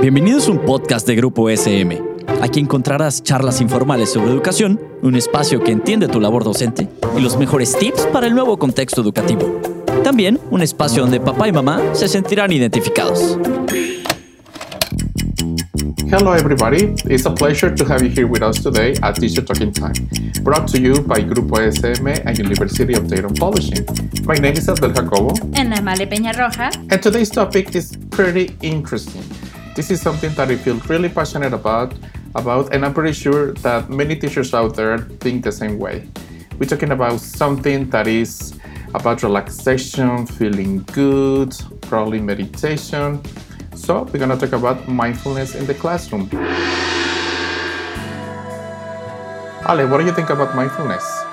Bienvenidos a un podcast de Grupo SM. Aquí encontrarás charlas informales sobre educación, un espacio que entiende tu labor docente y los mejores tips para el nuevo contexto educativo. También un espacio donde papá y mamá se sentirán identificados. Hello, everybody. It's a pleasure to have you here with us today at Teacher Talking Time, brought to you by Grupo SM and University of Dayton Publishing. My name is Abdel Jacobo. And I'm Ale Peña Roja. And today's topic is pretty interesting. This is something that I feel really passionate about, about, and I'm pretty sure that many teachers out there think the same way. We're talking about something that is about relaxation, feeling good, probably meditation. So, we're gonna talk about mindfulness in the classroom. Ale, what do you think about mindfulness?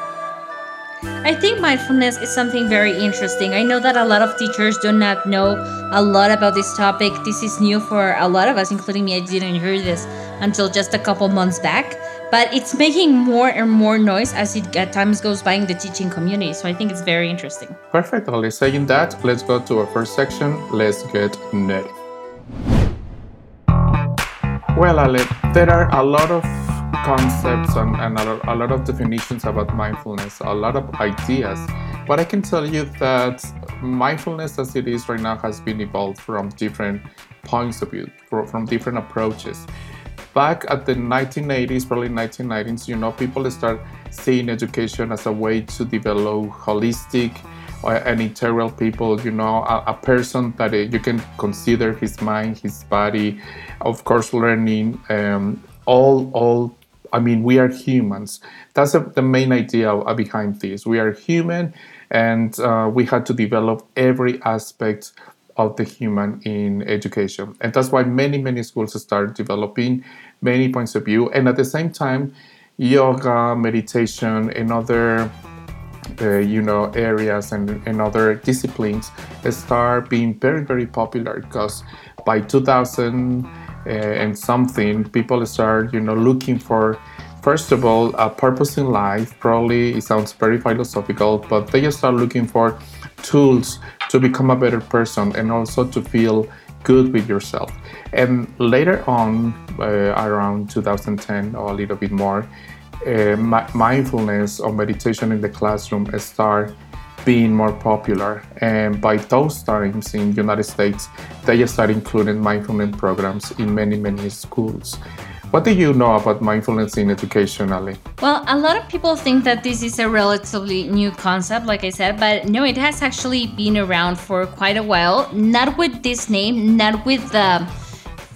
I think mindfulness is something very interesting. I know that a lot of teachers do not know a lot about this topic. This is new for a lot of us, including me. I didn't hear this until just a couple months back. But it's making more and more noise as it at times goes by in the teaching community. So I think it's very interesting. Perfect. Ali, saying that, let's go to our first section. Let's get nerdy. Well, Ale, there are a lot of concepts and, and a, lot of definitions about mindfulness, a lot of ideas. But I can tell you that mindfulness as it is right now has been evolved from different points of view, from different approaches. Back at the 1980s, probably 1990s, you know, people start seeing education as a way to develop holistic and integral people, you know, a, a person that uh, you can consider his mind, his body, of course, learning um, all all I mean, we are humans. That's a, the main idea behind this. We are human, and uh, we had to develop every aspect of the human in education. And that's why many, many schools start developing many points of view. And at the same time, yoga, meditation, and other uh, you know areas and, and other disciplines start being very very popular because by 2000 uh, and something, people start, you know, looking for first of all a purpose in life. Probably it sounds very philosophical, but they just start looking for tools to become a better person and also to feel good with yourself. And later on, uh, around 2010 or a little bit more, uh, mindfulness or meditation in the classroom start being more popular. And by those times in United States, they started including mindfulness programs in many, many schools. What do you know about mindfulness in education, Ali? Well, a lot of people think that this is a relatively new concept, like I said, but no, it has actually been around for quite a while. Not with this name, not with the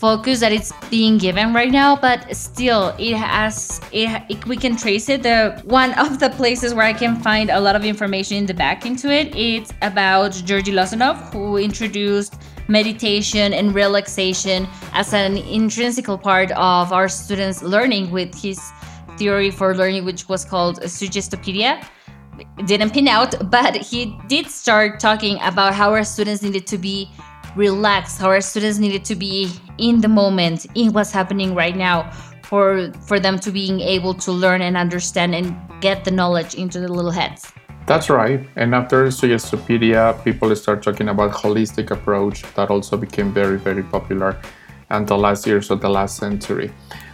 focus that it's being given right now but still it has it, it, we can trace it. The one of the places where i can find a lot of information in the back into it it's about georgi lozanov who introduced meditation and relaxation as an intrinsical part of our students learning with his theory for learning which was called suggestopedia didn't pin out but he did start talking about how our students needed to be relaxed how our students needed to be in the moment in what's happening right now for for them to being able to learn and understand and get the knowledge into their little heads. That's right. And after suggestopedia people start talking about holistic approach that also became very very popular in the last years of the last century.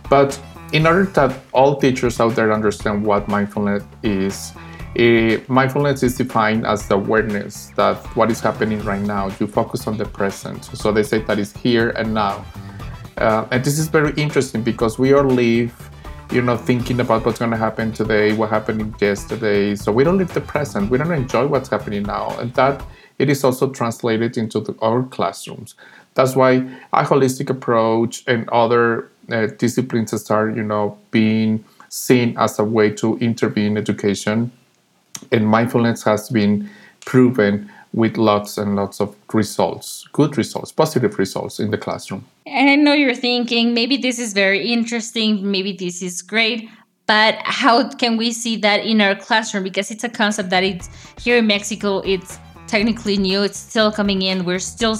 But in order that all teachers out there understand what mindfulness is uh, mindfulness is defined as the awareness that what is happening right now. You focus on the present. So they say that it's here and now. Uh, and this is very interesting because we all live, you know, thinking about what's going to happen today, what happened yesterday. So we don't live the present. We don't enjoy what's happening now, and that it is also translated into the, our classrooms. That's why a holistic approach and other uh, disciplines start, you know, being seen as a way to intervene in education and mindfulness has been proven with lots and lots of results, good results, positive results in the classroom. And I know you're thinking maybe this is very interesting, maybe this is great, but how can we see that in our classroom? Because it's a concept that it's here in Mexico, it's technically new, it's still coming in, we're still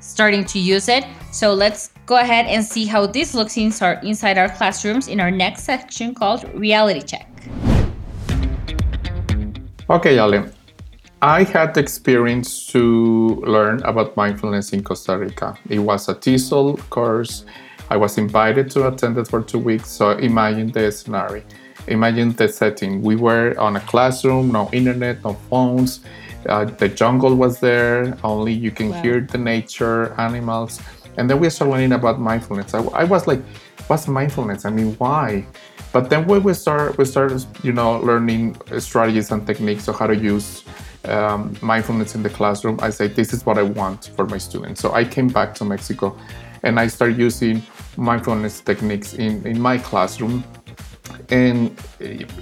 starting to use it. So let's go ahead and see how this looks inside our classrooms in our next section called Reality Check. Okay, Ale. I had the experience to learn about mindfulness in Costa Rica. It was a TESOL course. I was invited to attend it for two weeks. So imagine the scenario. Imagine the setting. We were on a classroom, no internet, no phones. Uh, the jungle was there. Only you can wow. hear the nature, animals. And then we started learning about mindfulness. I, I was like, what's mindfulness? I mean, why? But then when we start, we started, you know, learning strategies and techniques of how to use um, mindfulness in the classroom, I say, this is what I want for my students. So I came back to Mexico and I started using mindfulness techniques in, in my classroom. And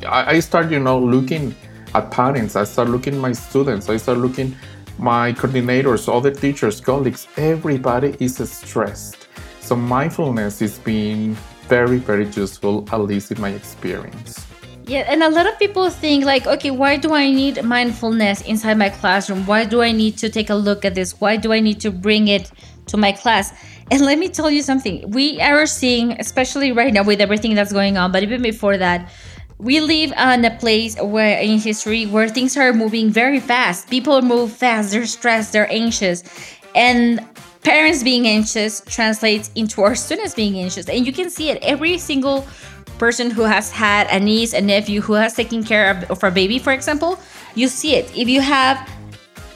I, I started, you know, looking at parents, I started looking at my students, I started looking my coordinators, other teachers, colleagues, everybody is stressed. So mindfulness is being very, very useful, at least in my experience. Yeah, and a lot of people think like, okay, why do I need mindfulness inside my classroom? Why do I need to take a look at this? Why do I need to bring it to my class? And let me tell you something. We are seeing, especially right now with everything that's going on, but even before that, we live in a place where in history where things are moving very fast. People move fast, they're stressed, they're anxious. And parents being anxious translates into our students being anxious. And you can see it every single person who has had a niece, a nephew who has taken care of, of a baby, for example, you see it. If you have,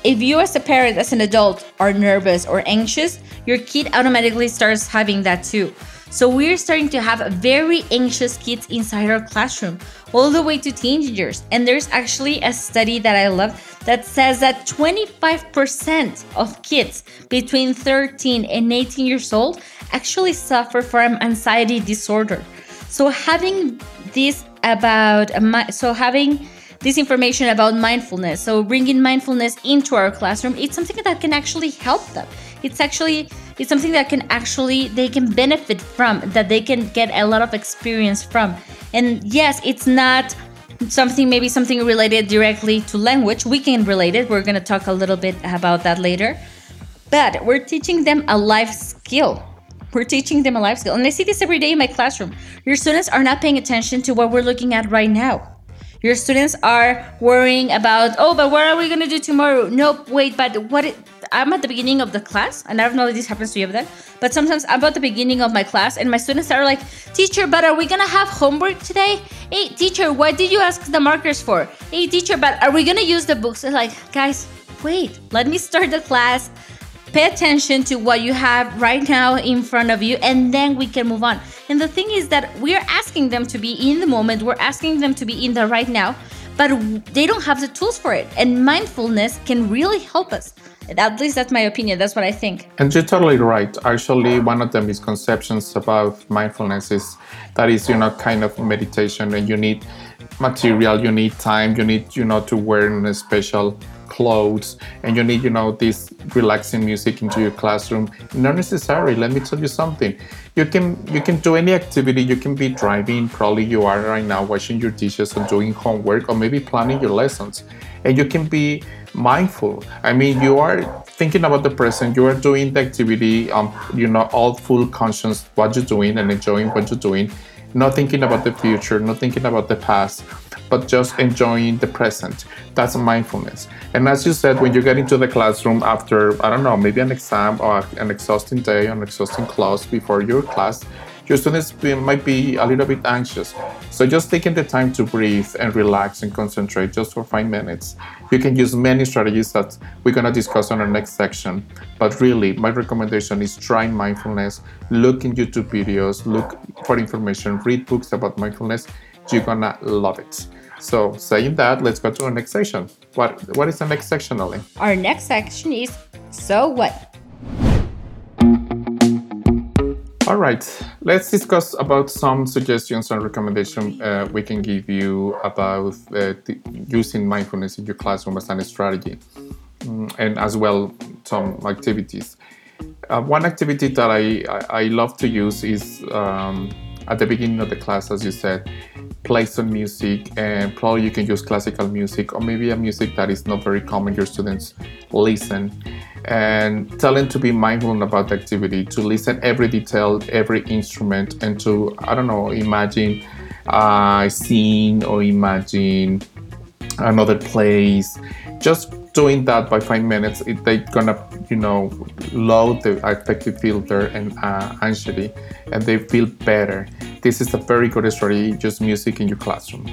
if you as a parent, as an adult, are nervous or anxious, your kid automatically starts having that too. So we're starting to have very anxious kids inside our classroom, all the way to teenagers. And there's actually a study that I love that says that 25% of kids between 13 and 18 years old actually suffer from anxiety disorder. So having this about so having this information about mindfulness, so bringing mindfulness into our classroom, it's something that can actually help them. It's actually it's something that can actually they can benefit from, that they can get a lot of experience from. And yes, it's not something maybe something related directly to language. We can relate it. We're going to talk a little bit about that later. But we're teaching them a life skill we're teaching them a life skill. And I see this every day in my classroom. Your students are not paying attention to what we're looking at right now. Your students are worrying about, oh, but what are we going to do tomorrow? Nope, wait, but what? It, I'm at the beginning of the class, and I don't know if this happens to you, but sometimes I'm at the beginning of my class, and my students are like, teacher, but are we to have homework today? Hey, teacher, what did you ask the markers for? Hey, teacher, but are we to use the books? And like, guys, wait, let me start the class pay attention to what you have right now in front of you and then we can move on and the thing is that we're asking them to be in the moment we're asking them to be in the right now but they don't have the tools for it and mindfulness can really help us at least that's my opinion that's what i think. And you're totally right. Actually one of the misconceptions about mindfulness is that is you know kind of meditation and you need material you need time you need you know to wear a special clothes and you need you know this relaxing music into your classroom. Not necessary let me tell you something. You can you can do any activity. You can be driving probably you are right now washing your dishes or doing homework or maybe planning your lessons. And you can be mindful i mean you are thinking about the present you are doing the activity um you know all full conscious what you're doing and enjoying what you're doing not thinking about the future not thinking about the past but just enjoying the present. That's mindfulness. And as you said, when you get into the classroom after, I don't know, maybe an exam or an exhausting day, an exhausting class before your class, your students might be a little bit anxious. So just taking the time to breathe and relax and concentrate just for five minutes. You can use many strategies that we're going to discuss on our next section. But really, my recommendation is try mindfulness, look in YouTube videos, look for information, read books about mindfulness. You're gonna love it. So saying that, let's go to our next section. What what is the next section, Oli? Our next section is so what? All right, let's discuss about some suggestions and recommendations uh, we can give you about uh, using mindfulness in your classroom as a strategy, mm, and as well some activities. Uh, one activity that I, I, I, love to use is um, at the beginning of the class, as you said, play some music and probably you can use classical music or maybe a music that is not very common your students listen and telling to be mindful about the activity to listen every detail every instrument and to i don't know imagine a scene or imagine another place just doing that by five minutes, it, they're gonna, you know, load the affective filter and uh, anxiety, and they feel better. This is a very good strategy. Just music in your classroom.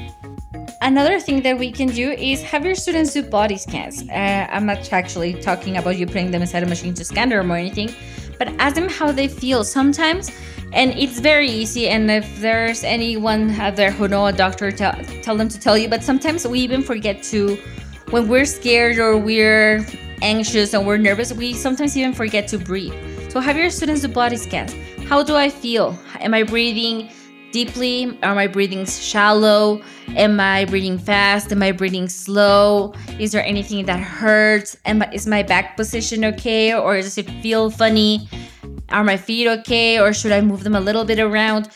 Another thing that we can do is have your students do body scans. Uh, I'm not actually talking about you putting them inside a machine to scan them or anything, but ask them how they feel. Sometimes, and it's very easy. And if there's anyone out there who know a doctor, tell, tell them to tell you. But sometimes we even forget to when we're scared or we're anxious and we're nervous, we sometimes even forget to breathe. So have your students do body scans. How do I feel? Am I breathing deeply? Are my breathings shallow? Am I breathing fast? Am I breathing slow? Is there anything that hurts? Am I, is my back position okay or does it feel funny? Are my feet okay or should I move them a little bit around?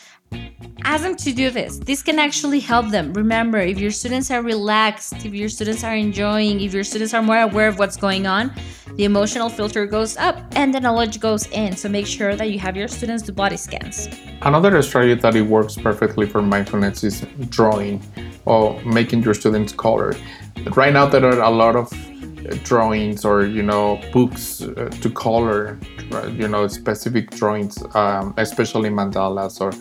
Ask them to do this. This can actually help them. Remember, if your students are relaxed, if your students are enjoying, if your students are more aware of what's going on, the emotional filter goes up and the knowledge goes in. So make sure that you have your students do body scans. Another strategy that it works perfectly for mindfulness is drawing or making your students color. Right now, there are a lot of drawings or you know books uh, to color you know specific drawings um, especially mandalas or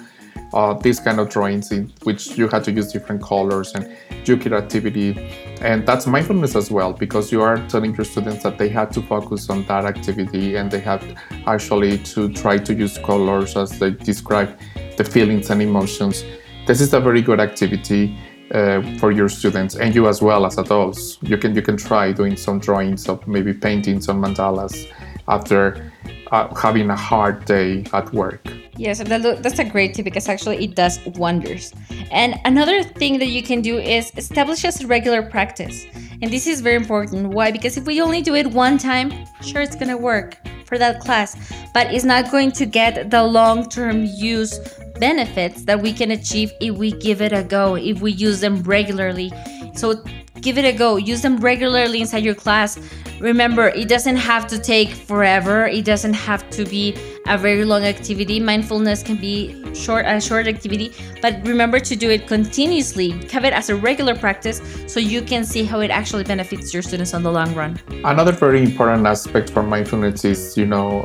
uh, these kind of drawings in which you had to use different colors and your creativity and that's mindfulness as well because you are telling your students that they have to focus on that activity and they have actually to try to use colors as they describe the feelings and emotions. This is a very good activity uh, for your students and you as well as adults. You can you can try doing some drawings of maybe painting some mandalas after uh, having a hard day at work Yes, that, that's a great tip because actually it does wonders. And another thing that you can do is establish a regular practice. And this is very important. Why? Because if we only do it one time, sure, it's going to work for that class, but it's not going to get the long term use benefits that we can achieve if we give it a go, if we use them regularly. So give it a go. Use them regularly inside your class. Remember, it doesn't have to take forever. It doesn't have to be a very long activity. Mindfulness can be short a short activity, but remember to do it continuously. Have it as a regular practice so you can see how it actually benefits your students on the long run. Another very important aspect for mindfulness is, you know,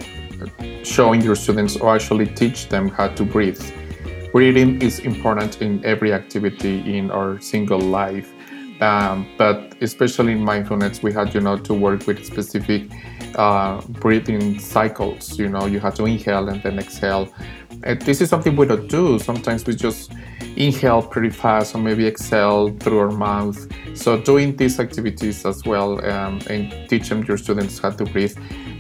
showing your students or actually teach them how to breathe. Breathing is important in every activity in our single life um, but especially in mindfulness, we had you know to work with specific uh, breathing cycles. You know, you have to inhale and then exhale. And this is something we don't do. Sometimes we just inhale pretty fast or maybe exhale through our mouth. So doing these activities as well um, and teach them your students how to breathe,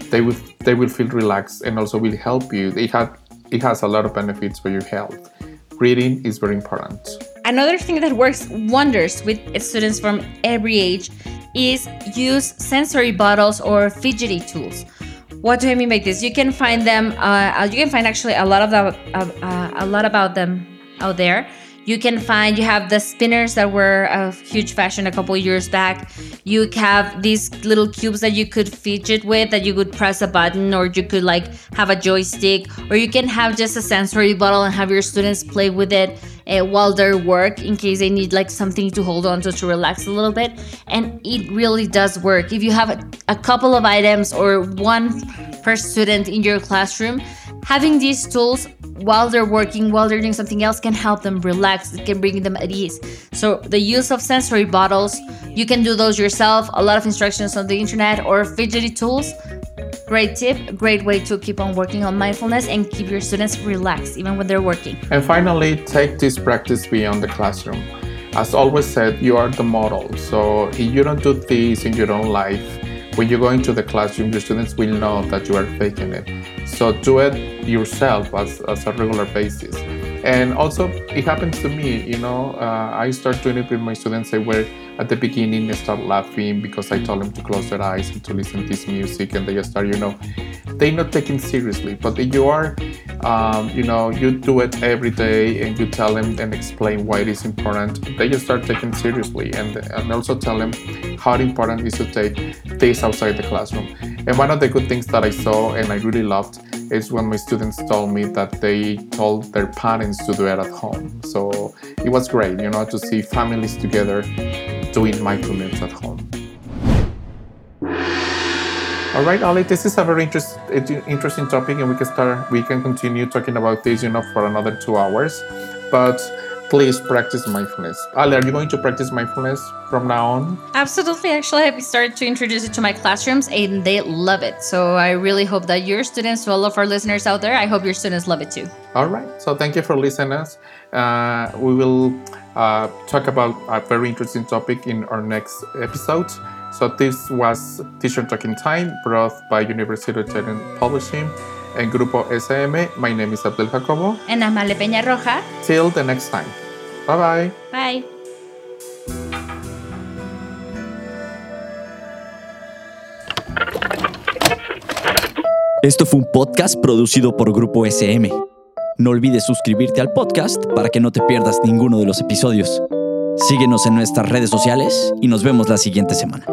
they will they will feel relaxed and also will help you. It had it has a lot of benefits for your health. Breathing is very important. Another thing that works wonders with students from every age is use sensory bottles or fidgety tools. What do I mean by this? You can find them. Uh, you can find actually a lot of the, uh, a lot about them out there. You can find you have the spinners that were a huge fashion a couple years back. You have these little cubes that you could fidget with that you could press a button or you could like have a joystick. Or you can have just a sensory bottle and have your students play with it uh, while they're work in case they need like something to hold on to to relax a little bit. And it really does work. If you have a couple of items or one per student in your classroom having these tools while they're working, while they're doing something else, can help them relax. It can bring them at ease. So the use of sensory bottles, you can do those yourself. A lot of instructions on the internet or fidgety tools. Great tip, great way to keep on working on mindfulness and keep your students relaxed even when they're working. And finally, take this practice beyond the classroom. As always said, you are the model. So if you don't do this in your own life, when you go into the classroom, your students will know that you are faking it. So do it yourself as, as a regular basis. And also, it happens to me, you know, uh, I start doing it with my students. They were at the beginning, they start laughing because I told them to close their eyes and to listen to this music, and they just start, you know, they're not taking seriously. But you are, um, you know, you do it every day and you tell them and explain why it is important, they just start taking seriously. And, and also tell them how important it is to take this outside the classroom. And one of the good things that I saw and I really loved is when my students told me that they told their parents to do it at home. So it was great, you know, to see families together doing mindfulness at home. All right, Ali, this is a very interest, interesting topic, and we can start. We can continue talking about this, you know, for another two hours. But please practice mindfulness. Ali, are you going to practice mindfulness from now on? Absolutely. Actually, I've started to introduce it to my classrooms, and they love it. So I really hope that your students, to all of our listeners out there, I hope your students love it too. All right. So thank you for listening. Uh, we will uh, talk about a very interesting topic in our next episode. So this was Teacher Talking Time brought by University of Talent Publishing and Grupo SM. My name is Abdel Jacobo. And I'm Ale Peña Roja. Till the next time. Bye-bye. Bye. Esto fue un podcast producido por Grupo SM. No olvides suscribirte al podcast para que no te pierdas ninguno de los episodios. Síguenos en nuestras redes sociales y nos vemos la siguiente semana.